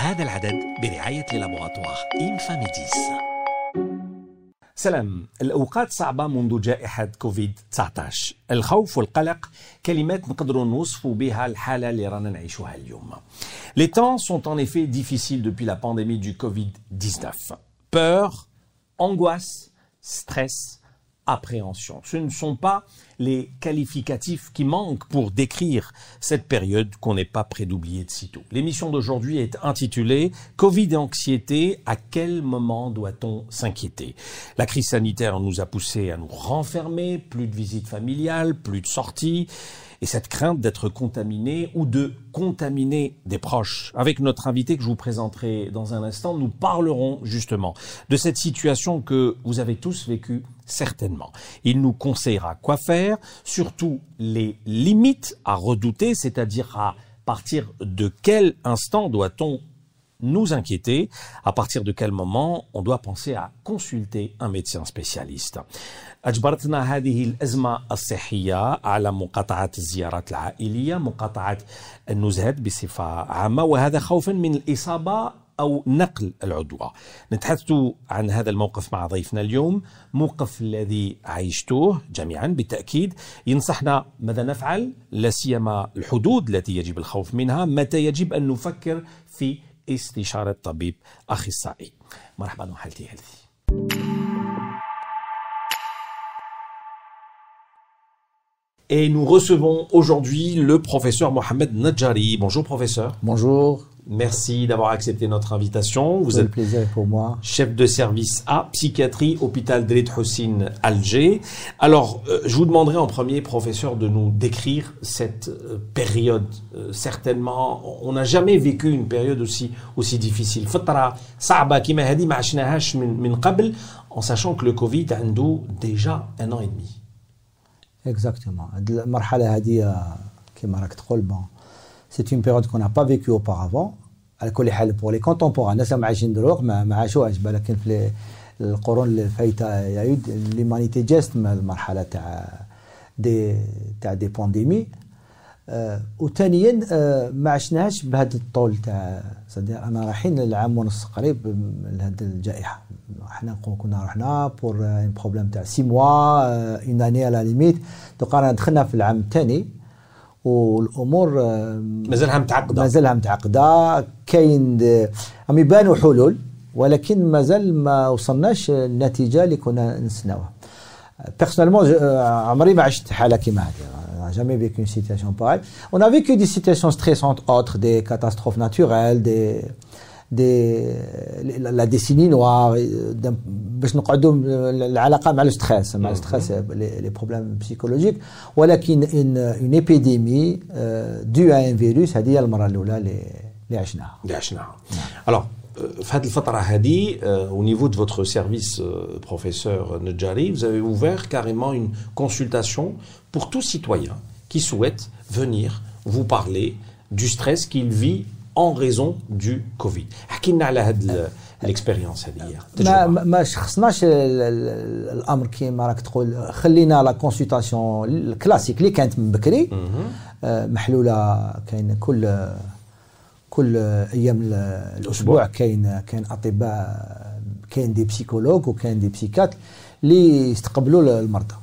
هذا العدد برعاية لابوغاتوار إنفاميديس سلام. الأوقات صعبة منذ جائحة كوفيد 19 الخوف والقلق كلمات نقدروا نوصفوا بها الحالة اللي رانا نعيشوها اليوم. Les temps sont en effet difficiles depuis la pandémie du Covid-19. Peur, angoisse, stress, appréhension. Ce ne sont pas les qualificatifs qui manquent pour décrire cette période qu'on n'est pas prêt d'oublier de sitôt. L'émission d'aujourd'hui est intitulée Covid et anxiété, à quel moment doit-on s'inquiéter? La crise sanitaire nous a poussé à nous renfermer, plus de visites familiales, plus de sorties et cette crainte d'être contaminé ou de contaminer des proches. Avec notre invité que je vous présenterai dans un instant, nous parlerons justement de cette situation que vous avez tous vécue certainement. Il nous conseillera quoi faire, surtout les limites à redouter, c'est-à-dire à partir de quel instant doit-on nous inquiéter, à partir de quel moment on doit penser à consulter un médecin spécialiste. أجبرتنا هذه الأزمة الصحية على مقاطعة الزيارات العائلية مقاطعة النزهات بصفة عامة وهذا خوفا من الإصابة أو نقل العدوى نتحدث عن هذا الموقف مع ضيفنا اليوم موقف الذي عيشتوه جميعا بالتأكيد ينصحنا ماذا نفعل لا سيما الحدود التي يجب الخوف منها متى يجب أن نفكر في استشارة طبيب أخصائي مرحبا وحالتي هيلثي Et nous recevons aujourd'hui le professeur Mohamed Nadjari. Bonjour professeur. Bonjour. Merci d'avoir accepté notre invitation. Vous êtes plaisir pour moi. chef de service à psychiatrie, hôpital Drit Hossein, Alger. Alors, euh, je vous demanderai en premier, professeur, de nous décrire cette euh, période. Euh, certainement, on n'a jamais vécu une période aussi, aussi difficile. En sachant que le Covid a déjà un an et demi. Exactement. C'est une période qu'on n'a pas vécue auparavant. على كل حال بور لي كونتومبوران الناس اللي عايشين دروك ما, ما عاشوهاش بالك في القرون اللي فايته يعود ليمانيتي جاست المرحله تاع دي تاع دي بانديمي آه وثانيا آه ما عشناهاش بهذا الطول تاع صديق انا رايحين للعام ونص قريب لهذه الجائحه احنا كنا رحنا بور ان بروبليم تاع سي موا اون اني على ليميت دوك انا دخلنا في العام الثاني والامور مازالها متعقده مازالها متعقده كاين عم يبانوا حلول ولكن مازال ما وصلناش النتيجه اللي كنا نسناوها بيرسونيلمون عمري ما عشت حاله كيما هذه jamais vécu une situation pareille. On a vécu des situations stressantes autres, des catastrophes naturelles, des, دي لا ديسيني نوار باش نقعدوا العلاقه مع الستريس مع الستريس لي بروبليم بسيكولوجيك ولكن اون ايبيديمي دو ان فيروس هذه هي المره الاولى اللي عشناها اللي عشناها الوغ في هذه الفترة هذه au niveau de votre service professeur Nedjari vous avez ouvert carrément une consultation pour tout citoyen qui souhaite venir vous parler du stress qu'il vit en raison du Covid. حكينا على هذه الاكسبيريونس هذه ما ما شخصناش الامر كيما راك تقول خلينا لا كونسلطاسيون الكلاسيك اللي كانت من بكري محلوله كاين كل كل ايام الاسبوع كاين كاين اطباء كاين دي بسيكولوج وكاين دي بسيكات اللي يستقبلوا المرضى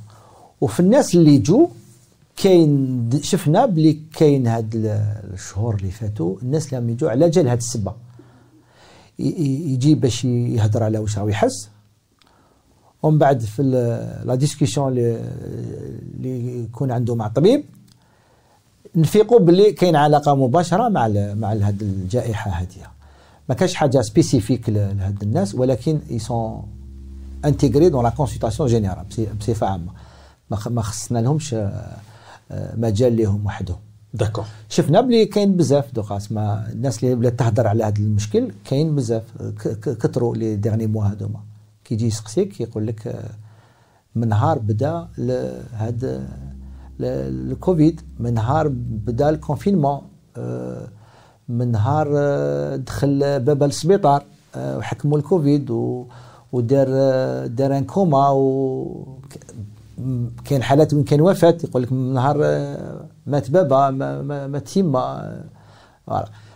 وفي الناس اللي يجوا كاين شفنا بلي كاين هاد الشهور اللي فاتوا الناس اللي يجوا على جال هاد السبة. يجي باش يهضر على واش راه يحس. ومن بعد في لا ديسكسيون اللي يكون عنده مع الطبيب نفيقوا باللي كاين علاقة مباشرة مع مع هاد الجائحة هذه ما كاش حاجة سبيسيفيك لهاد الناس ولكن يسون انتيغري دون لا كونسلطاسيون جينيرال بصفة عامة. ما خصنا لهمش مجال لهم وحدهم. داكور شفنا بلي كاين بزاف دوكا اسما الناس اللي بدات تهضر على هذا المشكل كاين بزاف كثروا لي ديرني موا هذوما كيجي يسقسيك يقول لك من نهار بدا هذا الكوفيد من نهار بدا الكونفينمون من نهار دخل باب السبيطار وحكموا الكوفيد ودار دار ان كوما و كاين حالات وين كاين وفاة يقول لك نهار مات بابا مات يما.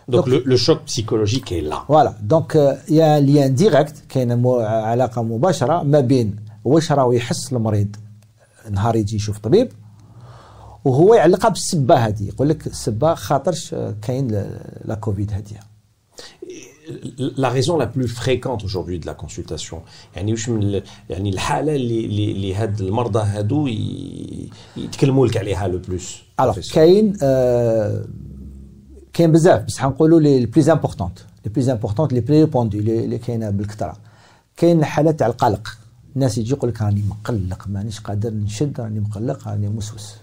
Donc, le, le choc psychologique est là. فوالا دونك يا ليان ديريكت كاين علاقة مباشرة ما بين واش راه يحس المريض نهار يجي يشوف طبيب وهو يعلقها بالسبة هذه يقول لك السبة خاطرش آه، كاين لا كوفيد هذه La raison la plus fréquente aujourd'hui de la consultation يعني واش من يعني الحالة اللي اللي, هاد المرضى هادو يتكلموا لك عليها لو بلوس الوغ كاين آه، كاين بزاف بصح نقولوا لي بليز امبورطونت لي بليز امبورطونت لي بلي ريبوندو اللي كاينة بالكثرة. كاين حالات تاع القلق. الناس يجي يقول لك راني مقلق مانيش قادر نشد راني مقلق راني موسوس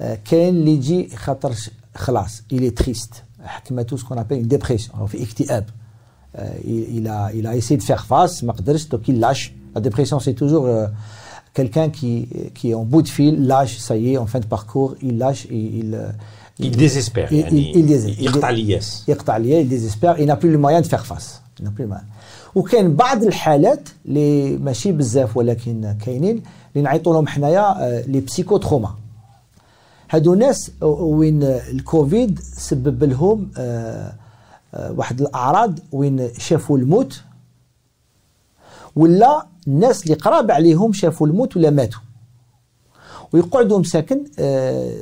آه، كاين اللي يجي خاطر خلاص الي تريست حكمته سكون ابل اون ديبريسيون او في اكتئاب il a il a essayé de faire face ما قدرش دوك il lâche la dépression c'est toujours euh, quelqu'un qui qui est en bout de fil lâche ça y est en fin de parcours il lâche il il, Il désespère il, يعني il, il désespère. يقطع الياس يقطع الياس il désespère il n'a plus le moyen de faire face il n'a plus le moyen وكاين بعض الحالات اللي ماشي بزاف ولكن كاينين اللي نعيطوا لهم حنايا آه، لي بسيكو تروما هادو ناس وين الكوفيد سبب لهم آه، آه، واحد الأعراض وين شافوا الموت ولا الناس اللي قراب عليهم شافوا الموت ولا ماتوا. ويقعدوا مساكن آه،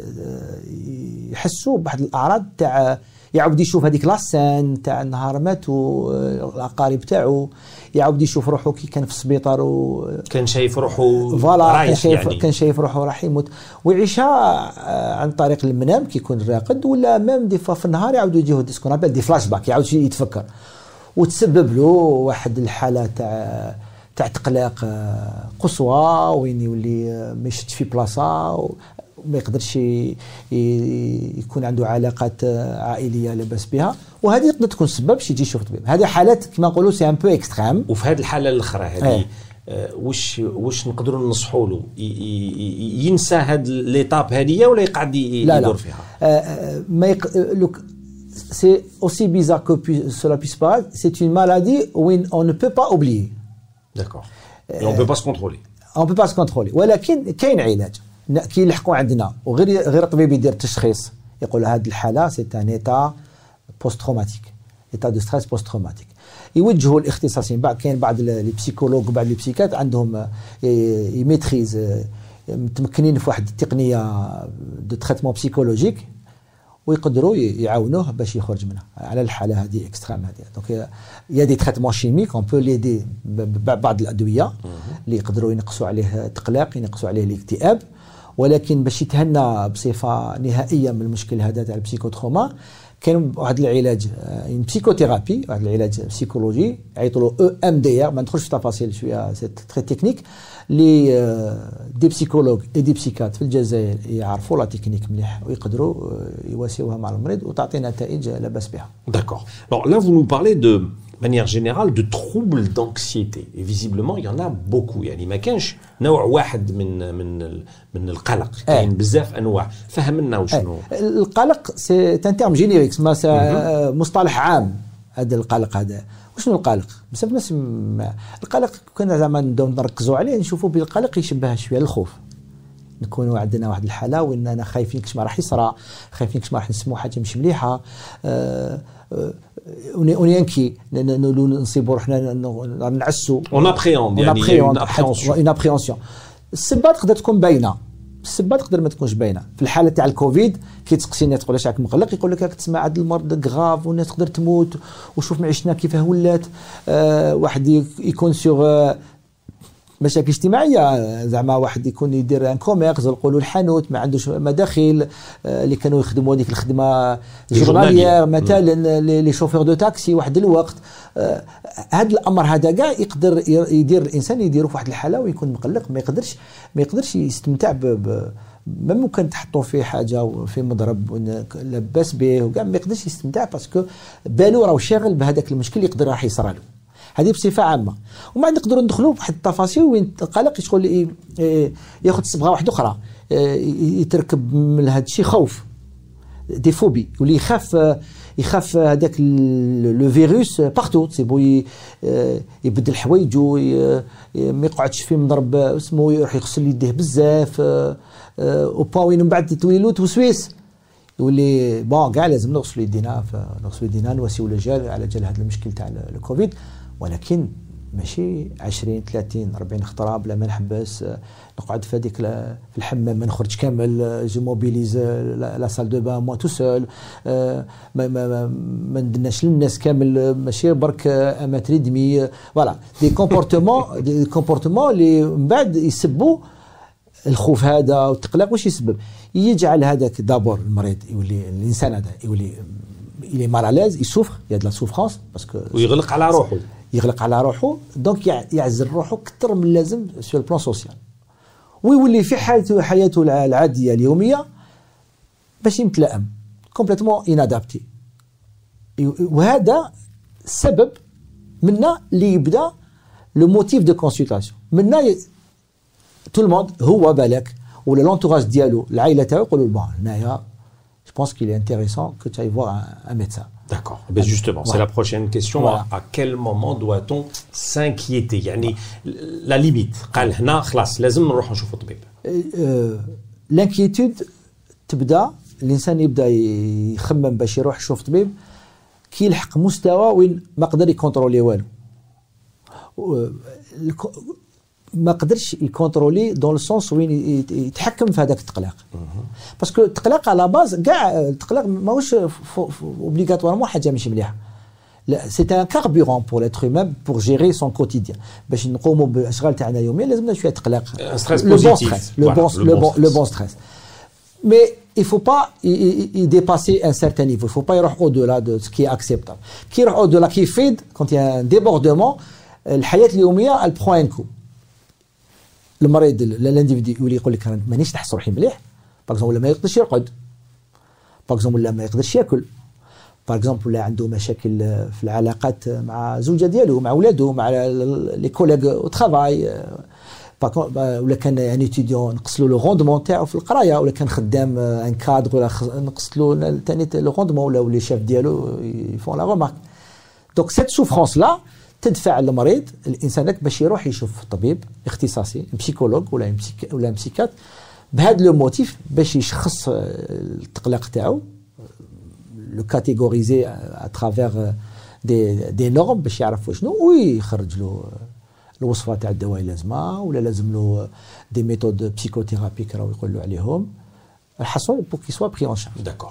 يحسوا بواحد الأعراض تاع يعاود يشوف هذيك لاسان تاع نهار ماتوا آه، الأقارب تاعو. يعاود يشوف روحه كي كان في السبيطار و كان شايف روحه فوالا كان شايف يعني. كان شايف روحه راح يموت. ويعيشها آه، عن طريق المنام كي يكون راقد ولا ميم دي في النهار يعاودوا يجيو دي سكون أبل دي فلاش باك يعاود يتفكر. وتسبب له واحد الحالة تاع تاع تقلاق آه، قصوى وين يولي آه، ما يشدش في بلاصة وما يقدرش يكون عنده علاقات آه، عائليه لاباس بها. وهذه تقدر تكون سبب باش يجي يشوف طبيب. هذه حالات كما نقولوا سي ان بو إكستريم. وفي هذه الحالة الأخرى هذه إيه. آه، واش واش نقدروا ننصحوا له؟ ينسى هاد ليتاب هذه ولا يقعد لا لا. يدور فيها؟ Euh, euh, mais euh, look, c'est aussi bizarre que cela puisse paraître, c'est une maladie où on ne peut pas oublier. داكور Et on peut pas se contrôler. On peut pas se contrôler. ولكن كاين علاج كي يلحقوا عندنا. وغير غير الطبيب يدير تشخيص يقول هذه الحالة سي ان ايتا بوست تروماتيك ايتا دو ستريس بوست تروماتيك يوجهوا الاختصاصيين بعد كاين بعض لي بسيكولوج وبعض لي بسيكات عندهم يميتريز متمكنين في واحد التقنية دو تريتمون بسيكولوجيك ويقدروا يعاونوه باش يخرج منها. على الحالة هذه اكستريم هذه دونك يا دي تريتمون شيميك اون بو ليدي بعض الأدوية اللي يقدروا ينقصوا عليه التقلاق ينقصوا عليه الاكتئاب. ولكن باش يتهنى بصفة نهائية من المشكل هذا تاع البسيكوتروما كاين واحد العلاج آه، بسيكوثيرابي واحد العلاج بسيكولوجي يعيطوا له أو ام دي ار ما ندخلش في تفاصيل شوية سي تري تكنيك آه، دي بسيكولوج اي دي بسيكات في الجزائر يعرفوا لا تكنيك مليح ويقدروا آه، يواسيوها مع المريض وتعطي نتائج لا بأس بها D'accord. Alors là, vous nous parlez de manière générale de troubles d'anxiété. Et visiblement, il y en a beaucoup. يعني ما كانش نوع واحد من من من القلق. كاين بزاف انواع. فهمنا وشنو. القلق سي ان تيرم جينيريك مصطلح عام هذا القلق هذا وشنو القلق؟ بزاف الناس م- القلق كنا زعما نبداو نركزوا عليه نشوفوا بالقلق يشبه شوية الخوف نكونوا عندنا واحد الحالة وين أنا خايفين كش ما راح يصرى خايفين كش ما راح نسمعوا حاجة مش مليحة. آه، وني- ونينكي نصيبوا روحنا نعسوا On appréhende. يعني. اون ابريونسيون السبه تقدر تكون باينة. السبه تقدر ما تكونش باينة. في الحالة تاع الكوفيد كي تسقسيني تقول راك مقلق يقول لك راك تسمع هذا المرض غراف والناس تقدر تموت وشوف معيشتنا كيفاه ولات. آه واحد يك- يكون سيغ مشاكل اجتماعية. زعما واحد يكون يدير ان كوميرس نقولوا الحانوت ما عندوش مداخل آه، اللي كانوا يخدموا هذيك الخدمة جورناليير مثلا لي- شوفور دو تاكسي واحد الوقت. آه، هذا الأمر هذا كاع يقدر يدير الإنسان يديروا في واحد الحالة ويكون مقلق ما يقدرش ما يقدرش يستمتع ب, ما ممكن تحطوا فيه حاجة وفي مضرب لاباس به وكاع ما يقدرش يستمتع باسكو بالو راه شاغل بهذاك المشكل يقدر راح يصرى له هذه بصفة عامة. وما نقدروا ندخلوا في واحد التفاصيل وين القلق شغل ي- ي- ياخذ صبغة واحدة أخرى ي- يتركب من هذا الشيء خوف دي فوبي واللي يخاف يخاف هذاك لو فيروس بارتو تسيبو يبدل حوايجو ما يقعدش فيه مضرب اسمه يروح يغسل يديه بزاف آه، آه، وبا وين من بعد تولي له توسويس يولي بون كاع لازم نغسلوا يدينا نغسلوا يدينا نواسيو الجال على جال هذا المشكل تاع الكوفيد. ولكن ماشي 20 30 40 خطره بلا ما نحبس نقعد في هذيك في الحمام ما نخرج كامل جو موبيليز لا سال دو بان موا تو سول ما ما ما ندناش للناس كامل ماشي برك اماتري دمي فوالا دي كومبورتمون دي كومبورتمون اللي من بعد يسبوا الخوف هذا والتقلق واش يسبب. يجعل هذاك دابور المريض يولي الإنسان هذا يولي il est mal à l'aise, il souffre, que ويغلق على روحه يغلق على روحه دونك يعزل روحه أكثر من اللازم سو البلان سوسيال ويولي في حياته حياته العادية اليومية باش يتلائم كومبليتمون انادابتي وهذا السبب منا اللي يبدأ لو موتيف دو كونسلتاسيون منا تو الموند هو بالك ولا لونتوراج ديالو العائلة تاعو يقولوا بون هنايا جو بونس كيل انتيريسون كو تاي فوار ان ميدسان D'accord. Ben justement, c'est la prochaine question. Voilà. À, quel moment doit-on s'inquiéter يعني La limite. قال هنا خلاص لازم نروح نشوفوا طبيب. L'inquiétude تبدا الانسان يبدا يخمم باش يروح يشوف طبيب كي يلحق مستوى وين ما قدر يكونترولي والو. ما قدرش يكونترولي دون السونس وين يتحكم في هذاك التقلاق باسكو التقلاق على باز كاع التقلاق ماهوش اوبليغاتوارمون حاجه مش مليحه لا سي ان كاربورون بور لاتر هيومان بور جيري سون كوتيديان باش نقوموا بالاشغال تاعنا يوميا لازمنا شويه تقلاق لو بون ستريس لو بون لو بون ستريس مي il faut pas y, dépasser un certain niveau. Il faut pas y aller au-delà de ce qui est acceptable. Qui y au-delà, qui fait, quand il y a un débordement, الحياة اليومية elle prend un coup. المريض الانديفيدي يولي يقول لك أنا مانيش نحس روحي مليح. باغ ولا ما يقدرش يرقد. باغ ولا ما يقدرش ياكل. باغ ولا عنده مشاكل في العلاقات مع زوجة ديالو مع ولادو مع لي كوليغ أو ترافاي ولا كان يعني اتيديون نقص له لو روندمون تاعو في القراية ولا كان خدام ان كادر ولا نقص له ثاني لو روندمون ولا لي شاف ديالو يفون لا رومارك دونك سيت سوفرونس لا تدفع المريض الإنسان باش يروح يشوف طبيب اختصاصي بسيكولوج ولا ولا مسيكات بهذا لو موتيف باش يشخص التقلق تاعو لو كاتيغوريزي اترافير دي دي نورم باش يعرف شنو ويخرج له الوصفة تاع الدواء اللازمه ولا لازم له دي ميثود بسيكوثيرابي راهو يقولوا عليهم. الحصول بور كي سوا بري اون شارج داكور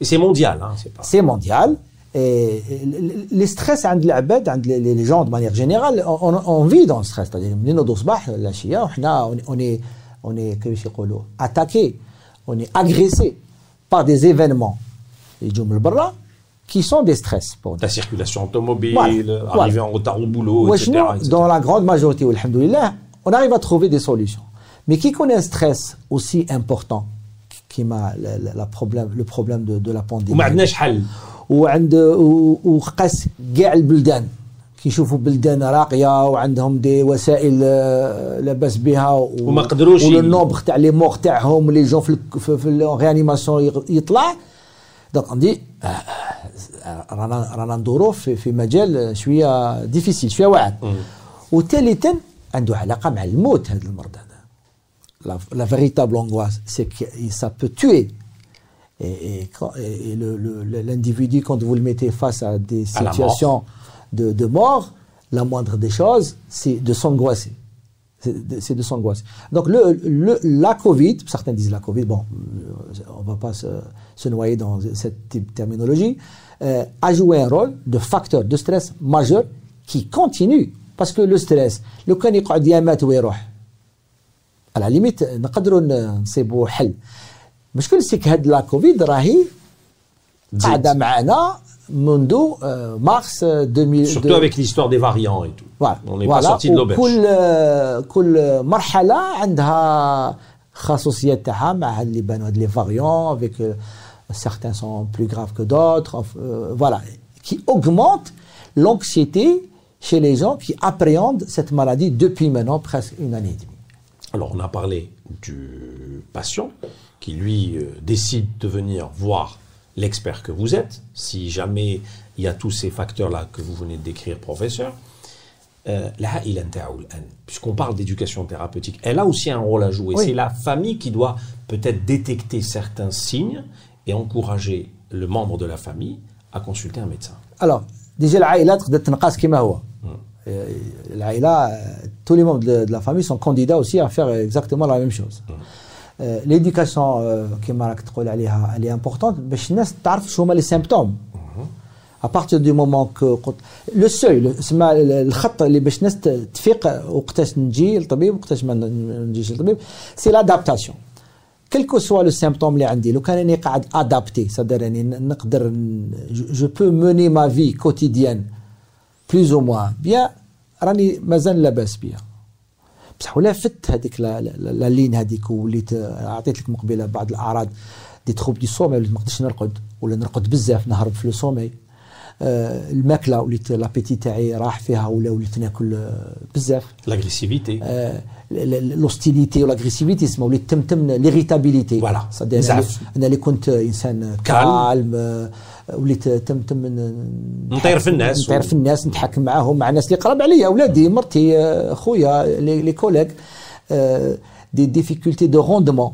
Et c'est mondial, hein, c'est pas. C'est mondial. Et les stress عند العباد عند les gens de manière générale on, on vit dans le stress c'est-à-dire من نوضوا الصباح العشيه وحنا on est on est كيفاش يقولوا attaqué on est agressé par des événements يجوا من برا qui sont des stress pour nous. La circulation automobile, voilà. arriver voilà. en retard au boulot, etc., etc. Dans la grande majorité, on arrive à trouver des solutions. Mais qui connaît un stress aussi important كيما problème, le problème de, de la pandémie. وما عندناش حل. وعند وقاس كاع البلدان. كيشوفوا بلدان راقية وعندهم دي وسائل لاباس بها وما قدروش والنوبغ تاع لي مور تاعهم لي جون في في, في يطلع. دونك عندي رانا رانا ندورو في, في مجال شوية ديفيسيل شوية واعر وثالثا عنده علاقة مع الموت هذا المرض. هذا la, la, véritable angoisse, c'est que ça peut tuer. Et, et, et l'individu, quand vous le mettez face à des à situations de, de, mort, la moindre des choses, c'est de s'angoisser. C'est de s'angoisser. Donc le, le, la Covid, certains disent la Covid, bon, on ne va pas se, se, noyer dans cette terminologie, euh, a joué un rôle de facteur de stress majeur qui continue. Parce que le stress, le على ليميت نقدروا نصيبوا حل المشكل سيك هاد لا كوفيد راهي قاعده معنا منذ مارس 2000 surtout avec l'histoire des variants et tout voilà. on n'est voilà. pas sorti de l'auberge كل كل مرحله عندها خاصوصيات تاعها مع هاد اللي بانوا هاد لي فاريون افيك certains sont plus graves que d'autres, euh, voilà, qui augmentent l'anxiété chez les gens qui appréhendent cette maladie depuis maintenant presque une année et demie. alors, on a parlé du patient qui, lui, euh, décide de venir voir l'expert que vous êtes, si jamais il y a tous ces facteurs-là que vous venez de décrire, professeur. Euh, puisqu'on parle d'éducation thérapeutique, elle a aussi un rôle à jouer. C'est la famille qui doit peut-être détecter certains signes et encourager le membre de la famille à consulter un médecin. Alors, déjà, euh, là, euh, tous les membres de, la famille sont candidats aussi à faire exactement la même chose. Mm. Euh, l'éducation, elle est importante, mais les les symptômes. Mm-hmm. À partir du moment que le seuil, le c'est l'adaptation. Quel que soit le symptôme, le adapté, c'est-à-dire je peux mener ma vie quotidienne بلوز أو موان. بيان راني مازال لاباس بيا. بصح ولا فت هذيك لا لين هذيك وليت عطيت لك مقبلة بعض الأعراض دي تروب دي سومي وليت ما نقدرش نرقد ولا نرقد بزاف نهرب في لو سومي الماكلة وليت لابيتي تاعي راح فيها ولا وليت ناكل آه، بزاف. لاغريسيفيتي لوستيليتي ولاغريسيفيتي اسمها وليت تمتم ليغيتابيليتي فوالا أنا اللي كنت إنسان كالم. آه، وليت تمتم نطير في الناس. نطير في الناس نتحكم معاهم مع الناس اللي قرب عليا اولادي مرتي خويا لي كوليغ دي ديفيكولتي دو روندمون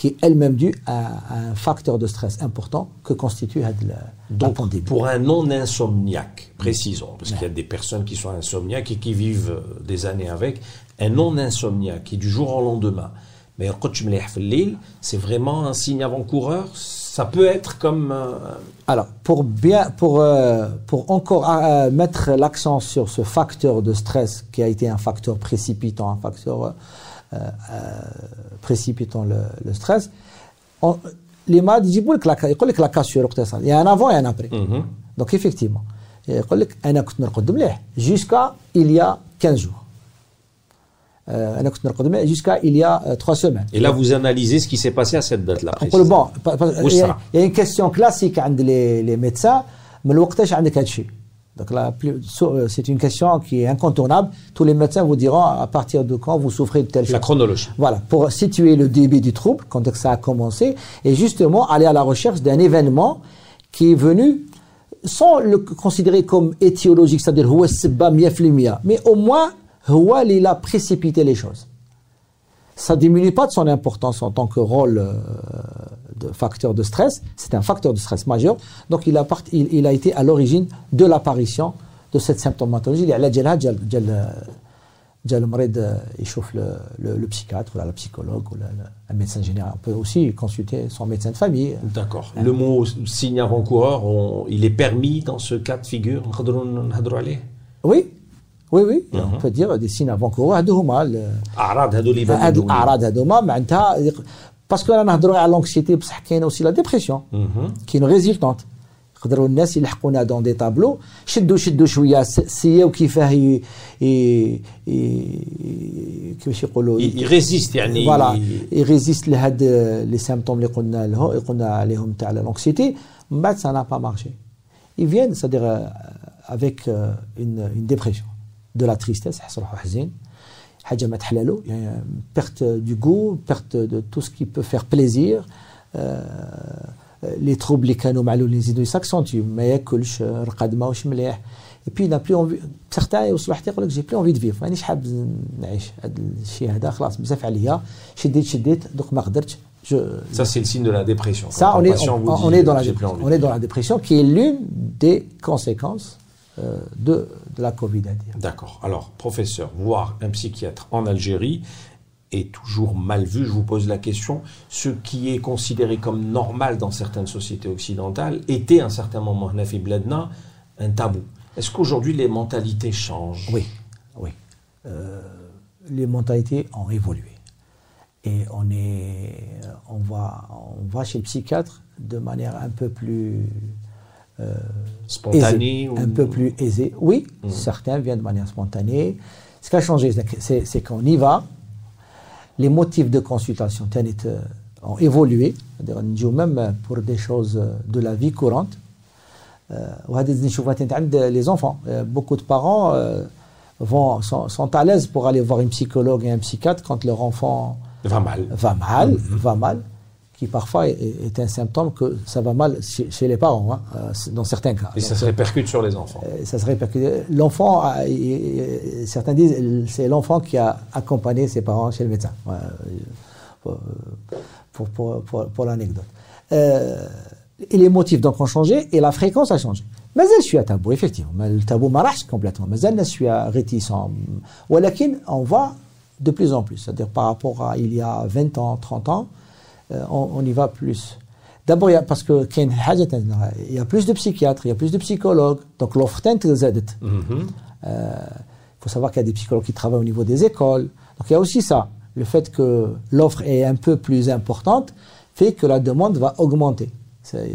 qui est elle-même due à un facteur de stress important que constitue la, Donc, pandémie. Pour un non-insomniaque, précisons, parce qu'il y a des personnes qui sont insomniaques et qui vivent euh, des années avec, un non-insomniaque qui du jour au lendemain, mais c'est vraiment un signe avant-coureur ça peut être comme. Euh, Alors, pour bien, pour, euh, pour encore mettre l'accent sur ce facteur de stress qui a été un facteur précipitant, un facteur précipitant le, le stress. On, ils disent que la cassure il y a un avant et un après. Mhm. Donc effectivement, jusqu'à il y a 15 jours. Euh, jusqu'à il y a 3 semaines. Et là, vous analysez ce qui s'est passé à cette date-là. Bon, il y, a une question classique entre les, les médecins, mais le donc euh, c'est une question qui est incontournable. Tous les médecins vous diront à partir de quand vous souffrez de telle chose. La chronologie. Voilà, pour situer le début du trouble, quand ça a commencé, et justement aller à la recherche d'un événement qui est venu sans le considérer comme étiologique, c'est-à-dire mais au moins, il a précipité les choses. Ça ne diminue pas de son importance en tant que rôle euh, de facteur de stress, c'est un facteur de stress majeur, donc il a, il, il a été à l'origine de l'apparition de cette symptomatologie. Il y a la il chauffe le, le, le, psychiatre, ou la psychologue, ou le, médecin général. On peut aussi consulter son médecin de famille. D'accord. Le mot signe avant-coureur, il est permis dans ce cas de figure Oui, oui, oui, on mhm. peut dire des signes avant-coureurs. هذوما الأعراض هذو اللي الأعراض هذوما معناتها باسكو رانا نهضروا على لونكسيتي بصح كاينه اوسي لا ديبرسيون كاين ريزيلتونت يقدروا الناس يلحقونا دون دي تابلو شدوا شدوا شويه سياو كيفاه كيفاش يقولوا يريزيست يعني فوالا يريزيست لهاد لي سيمبتوم اللي قلنا له قلنا عليهم تاع لونكسيتي من بعد سا نا با مارشي ils viennent c'est-à-dire avec une, une dépression de la tristesse يحس روحه حزين Hajamat Halalo, il y a une perte du goût, perte de tout ce qui peut faire plaisir. Euh, les troubles, les canaux malous, les idées s'accentuent. Et puis, il n'a plus envie. Certains, ils se disent j'ai plus envie de vivre. Je je... Ça, c'est le signe de la dépression. Ça, on est, on, on, dit, on est, dans la, on est dans la dépression qui est l'une des conséquences de, de, la Covid à dire. D'accord. Alors, professeur, voir un psychiatre en Algérie est toujours mal vu. Je vous pose la question. Ce qui est considéré comme normal dans certaines sociétés occidentales était à un certain moment, Nafi Bledna, un tabou. Est-ce qu'aujourd'hui les mentalités changent? Oui, oui. euh, les mentalités ont évolué. Et on, est, on, va, on va chez le psychiatre de manière un peu plus euh, spontanée un peu plus aisée. Oui, mmh. certains viennent de manière spontanée. Ce qui a changé, c'est qu'on y va. Les motifs de consultation euh, ont évolué, même pour des choses de la vie courante. les enfants. Beaucoup de parents vont, sont, sont à l'aise pour aller voir un psychologue et un psychiatre quand leur enfant va mal, va mal, mm-hmm. va mal qui parfois est, un symptôme que ça va mal chez, les parents, hein, euh, dans certains cas. Et ça se répercute sur les enfants. Euh, ça se répercute. L'enfant, certains disent, c'est l'enfant qui a accompagné ses parents chez le médecin, pour, pour, pour, pour l'anecdote. Euh, et les motifs donc ont changé et la fréquence a changé. Mais je suis à tabou, effectivement. Mais le tabou marche complètement. Mais je suis réticent. Mais on va de plus en plus. C'est-à-dire par rapport à il y a 20 ans, 30 ans, euh, on, y va plus. D'abord, parce que il y a plus de psychiatres, il y a plus de psychologues. Donc l'offre est Il faut savoir qu'il y a des psychologues qui travaillent au niveau des écoles. Donc il y a aussi ça. Le fait que l'offre est un peu plus importante fait que la demande va augmenter. Euh,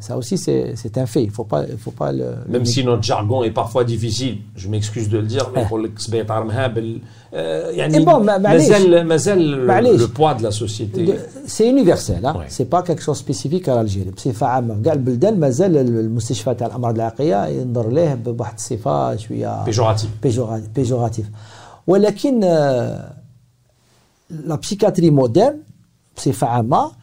ça aussi, c'est un fait. Il faut pas, faut pas le, Même si notre jargon est parfois difficile, je m'excuse de le dire, mais pour le le poids de la société. C'est universel, hein? c'est pas quelque chose spécifique à l'Algérie. بصفة عامة كاع البلدان مازال المستشفى تاع الأمراض العقلية ينظر ليه بواحد الصفة شوية بيجوراتيف بيجوراتيف ولكن لا بسيكاتري مودرن بصفة عامة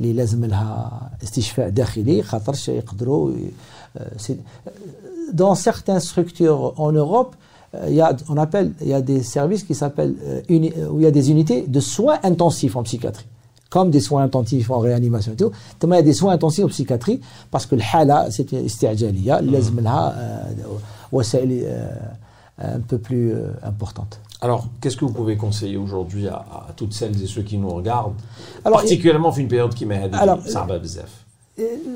اللي لازم لها استشفاء داخلي خاطرش يقدروا دون سيغتان ستركتور اون اوروب il y a, on appelle, il y a des services qui s'appellent, euh, où il y a des unités de soins intensifs en psychiatrie, comme des soins intensifs en réanimation et tout. il y a des soins intensifs en psychiatrie parce que le hala, c'est استعجالية, لازم لها وسائل un peu plus euh, importante. Alors, qu'est-ce que vous pouvez conseiller aujourd'hui à, à, toutes celles et ceux qui nous regardent, alors, particulièrement dans une période qui m'a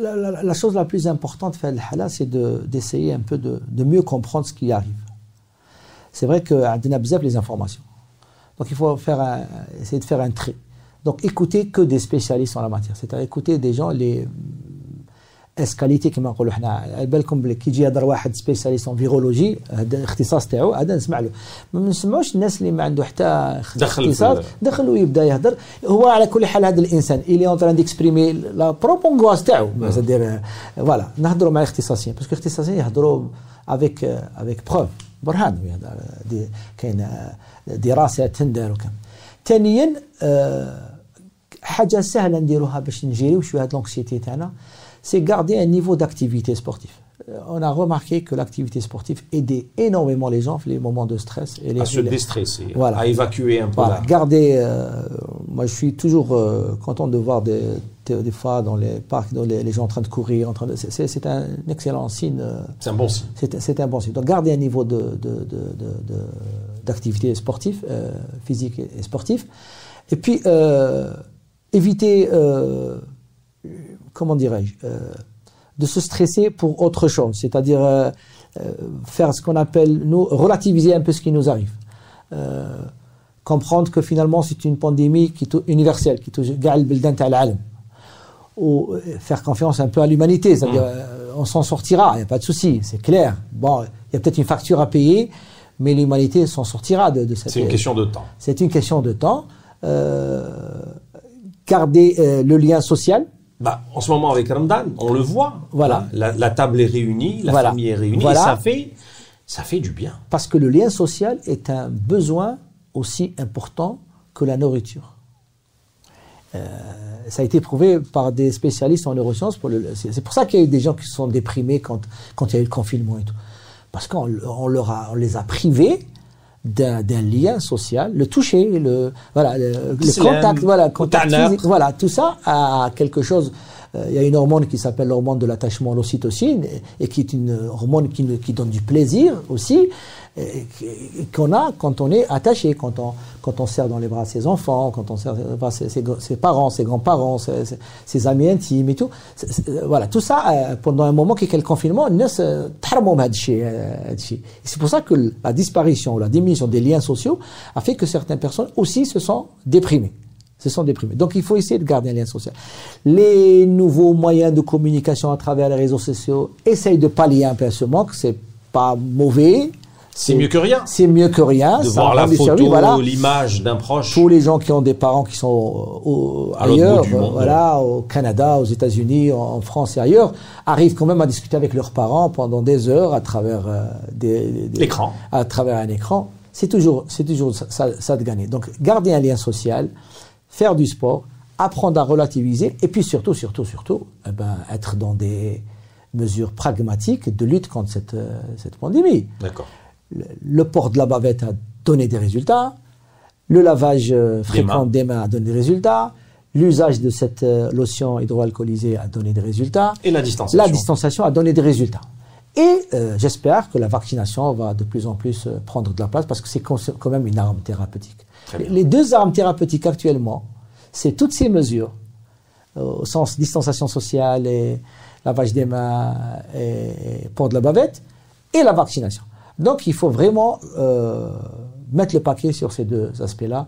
la, la, la, chose la plus importante, c'est d'essayer un peu de, de mieux comprendre ce qui arrive c'est vrai qu'à a les informations. Donc il faut faire essayer de faire un tri. Donc écouter que des spécialistes en la matière, c'est-à-dire écouter des gens les اسكاليتي كما نقولوا حنا. بالكم بلي كي يجي يهضر واحد سبيساليست اون فيرولوجي هذا الاختصاص تاعو هذا نسمع له. ما نسمعوش الناس اللي ما عنده حتى اختصاص. دخل ويبدا يهضر. هو على كل حال هذا الإنسان الي اون تران ديكسبريمي لا بروبونغواس تاعو. سادير فوالا نهضروا مع الاختصاصيين باسكو الاختصاصيين يهضروا افيك افيك بروف برهان كاين دراسة تندار وكم. ثانيا حاجة سهلة نديروها باش نجيريو شوية هاد لونكسيتي تاعنا. c'est garder un niveau d'activité sportive. Euh, on a remarqué que l'activité sportive aidait énormément les gens les moments de stress. Et les, à se déstresser, voilà. à évacuer un peu. Voilà. Garder, euh, moi je suis toujours euh, content de voir des, des fois dans les parcs, dans les, gens en train de courir, en train de, c'est, c'est un excellent signe. Euh, c'est un bon signe. C'est, un bon signe. Donc garder un niveau de, d'activité sportive, physique et sportive. Et puis éviter comment dirais-je, de se stresser pour autre chose, c'est-à-dire euh, euh, faire ce qu'on appelle, nous, relativiser un peu ce qui nous arrive. Euh, comprendre que finalement c'est une pandémie qui est universelle, qui touche le ou faire confiance un peu à l'humanité, c'est-à-dire mmh. on s'en sortira, il n'y a pas de souci, c'est clair. Bon, il y a peut-être une facture à payer, mais l'humanité s'en sortira de, de cette. C'est une question de temps. C'est une question de temps. garder le lien social, bah, en ce moment avec Ramadan, on le voit. Voilà. La, table est réunie, la famille est réunie, et ça fait, ça fait du bien. Parce que le lien social est un besoin aussi important que la nourriture. Euh, ça a été prouvé par des spécialistes en neurosciences. c'est, pour ça qu'il y a eu des gens qui se sont déprimés quand, quand il y a eu le confinement et tout. Parce qu'on on leur a, on les a privés d'un d'un lien social, le toucher, le, voilà, le, le contact, voilà, contact physique, voilà, tout ça a quelque chose. Euh, il y a une hormone qui s'appelle l'hormone de l'attachement, l'ocytocine, et, et, qui est une hormone qui, qui donne du plaisir aussi, qu'on a quand on est attaché, quand on, quand on serre dans les bras ses enfants, quand on serre dans les bras ses, ses, parents, ses grands-parents, ses, amis intimes et tout. Euh, voilà, tout ça, euh, pendant un moment qui est le confinement, c'est pour ça que la disparition ou la diminution des liens sociaux a fait que certaines personnes aussi se sont déprimées se sont déprimés. Donc il faut essayer de garder un lien social. Les nouveaux moyens de communication à travers les réseaux sociaux essayent de pallier un peu ce manque. C'est pas mauvais. C'est mieux que rien. C'est mieux que rien. De Ça voir la photo, voilà. l'image d'un proche. Tous les gens qui ont des parents qui sont au- au- À l'autre ailleurs, bout du monde, voilà, au Canada, aux États-Unis, en, en France et ailleurs, arrivent quand même à discuter avec leurs parents pendant des heures à travers euh, des, des- à travers un écran. C'est toujours, c'est toujours ça, ça- ça de gagner. Donc, garder un lien social, faire du sport, apprendre à relativiser, et puis surtout, surtout, surtout, eh ben, être dans des mesures pragmatiques de lutte contre cette, euh, cette pandémie D'accord. le, le port de la bavette a donné des résultats, le lavage euh, fréquent mains. des mains a donné des résultats, l'usage de cette euh, lotion hydroalcoolisée a donné des résultats, Et la distanciation. la distanciation a donné des résultats. Et euh, j'espère que la vaccination va de plus en plus prendre de la place parce que c'est quand même une arme thérapeutique. Les deux armes thérapeutiques actuellement, c'est toutes ces mesures, euh, au sens distanciation sociale et lavage des mains et, et port de la bavette, et la vaccination. Donc il faut vraiment euh, mettre le paquet sur ces deux aspects-là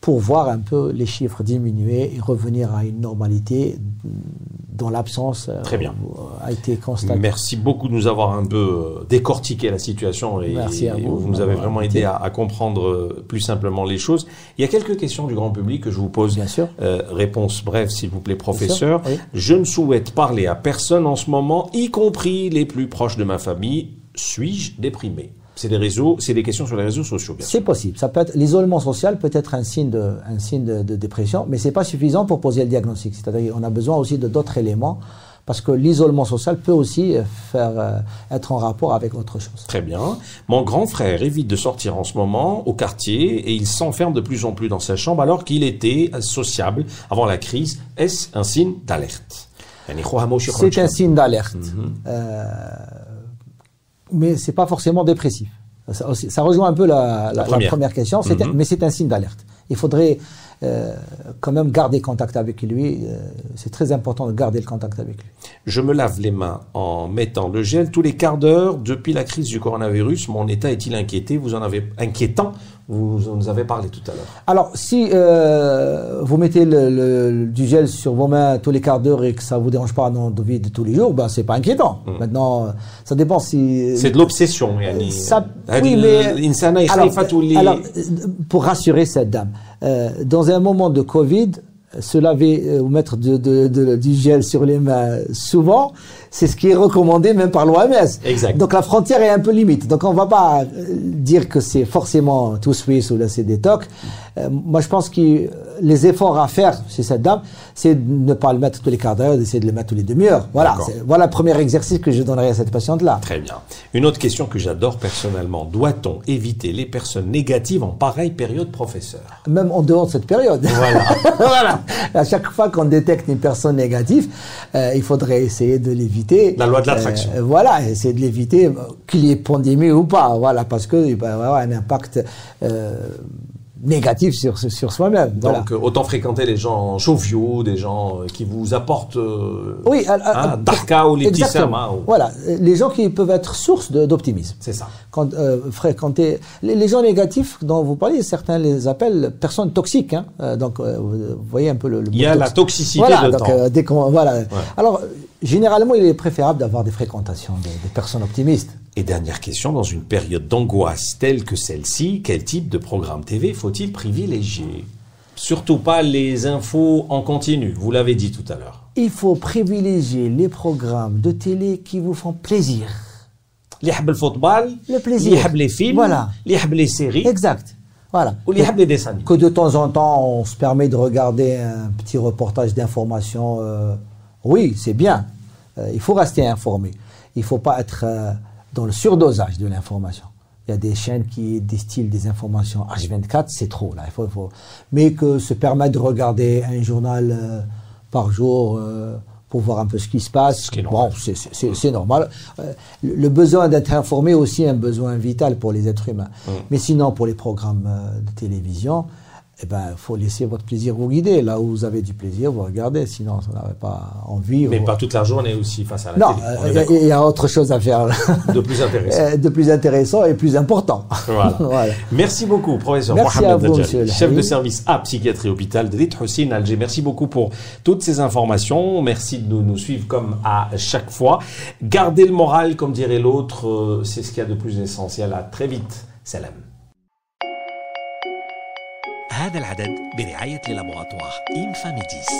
pour voir un peu les chiffres diminuer et revenir à une normalité dont l'absence euh, Très bien. a été constatée. Merci beaucoup de nous avoir un peu euh, décortiqué la situation et, Merci à et vous vous nous avez vraiment aidé à, à comprendre euh, plus simplement les choses. Il y a quelques questions du grand public que je vous pose. Bien sûr. Euh, réponse brève, s'il vous plaît, professeur. oui. Je ne souhaite parler à personne en ce moment, y compris les plus proches de ma famille. Suis-je déprimé? C'est les réseaux, c'est des questions sur les réseaux sociaux. C'est possible. Ça peut être l'isolement social peut être un signe de, dépression, mais c'est pas suffisant pour poser le diagnostic. C'est-à-dire, on a besoin aussi de d'autres éléments parce que l'isolement social peut aussi euh, faire euh, être en rapport avec autre chose. Très bien. Mon grand frère évite de sortir en ce moment au quartier et il s'enferme de plus en plus dans sa chambre alors qu'il était sociable avant la crise. Est-ce un signe d'alerte? C'est un signe d'alerte. Mhm. Euh, mais c'est pas forcément dépressif. Ça, ça rejoint un peu la, la- la première. première. question, Mhm. mais c'est un signe d'alerte. Il faudrait euh, quand même garder contact avec lui. euh, c'est très important de garder le contact avec lui. Je me lave les mains en mettant le gel tous les quarts d'heure depuis la crise du coronavirus. Mon état est-il inquiété? Vous en avez inquiétant? Vous nous avez parlé tout à l'heure. Alors, si euh, vous mettez du gel sur vos mains tous les quarts d'heure et que ça ne vous dérange pas dans la vie de tous les jours, ben c'est pas inquiétant. Mm. Maintenant, ça dépend si. C'est de l'obsession. Euh, ça, euh, oui, mais. Alors, alors, pour rassurer cette dame, dans un moment de Covid, se laver ou mettre du gel sur les mains souvent, c'est ce qui est recommandé même par l'OMS. Exact. Donc la frontière est un peu limite. Donc on va pas euh, dire que c'est forcément tout Suisse ou là c'est des tocs. Euh, moi je pense que les efforts à faire chez cette dame, c'est de ne pas le mettre tous les quarts d'heure, d'essayer de le mettre tous les demi-heures. Voilà, voilà le premier exercice que je donnerai à cette patiente-là. Très bien. Une autre question que j'adore personnellement. Doit-on éviter les personnes négatives en pareille période, professeur? Même en dehors de cette période. Voilà. Voilà. À chaque fois qu'on détecte une personne négative, euh, il faudrait essayer de l'éviter. La loi de l'attraction. Euh, voilà, essayer de l'éviter, euh, qu'il y ait pandémie ou pas. Voilà, parce qu'il peut y avoir un impact euh, négatif sur, sur soi-même. Voilà. Donc, euh, autant fréquenter les gens joviaux, des gens euh, qui vous apportent euh, oui, à- à- hein, Darka ou les petits Voilà, les gens qui peuvent être source d'optimisme. C'est ça. quand euh, fréquenter les, les gens négatifs dont vous parlez, certains les appellent personnes toxiques. Hein. Euh, donc vous voyez un peu le. le Il y a la toxicité voilà, dedans. donc, dès qu'on- voilà. Alors généralement, il est préférable d'avoir des fréquentations de, de personnes optimistes. Et dernière question, dans une période d'angoisse telle que celle-ci, quel type de programme TV faut-il privilégier? Surtout pas les infos en continu, vous l'avez dit tout à l'heure. Il faut privilégier les programmes de télé qui vous font plaisir. Les le football, le plaisir. les films, voilà. les séries. Exact. Voilà. Ou les des dessins. Que de temps en temps, on se permet de regarder un petit reportage d'information. Euh, oui, c'est bien. Euh, il faut rester informé. Il ne faut pas être... Euh, dans le surdosage de l'information. Il y a des chaînes qui distillent des informations H24, c'est trop là. Il faut, il faut- Mais que se permettre de regarder un journal euh, par jour euh, pour voir un peu ce qui se passe, Ce qui est bon, normal. c'est- c'est c'est- c'est normal. Euh, le besoin d'être informé est aussi un besoin vital pour les êtres humains. Mm. Mais sinon, pour les programmes de télévision, eh ben, faut laisser votre plaisir vous guider. Là où vous avez du plaisir, vous regardez. Sinon, vous n'avez pas envie. Mais pas toute la journée aussi face à la non, télé. euh, On est il y a- il autre chose à faire de plus intéressant. euh, de plus intéressant et plus important. Voilà. Voilà. Merci beaucoup, professeur Merci Mohamed vous, Dajjal, chef de service à psychiatrie hôpital de Hussein Alger. Merci beaucoup pour toutes ces informations. Merci de nous, nous suivre comme à chaque fois. Gardez le moral, comme dirait l'autre, euh, c'est ce qu'il y a de plus essentiel. À très vite. Salam. هذا العدد برعاية للابواتوار إنفاميديس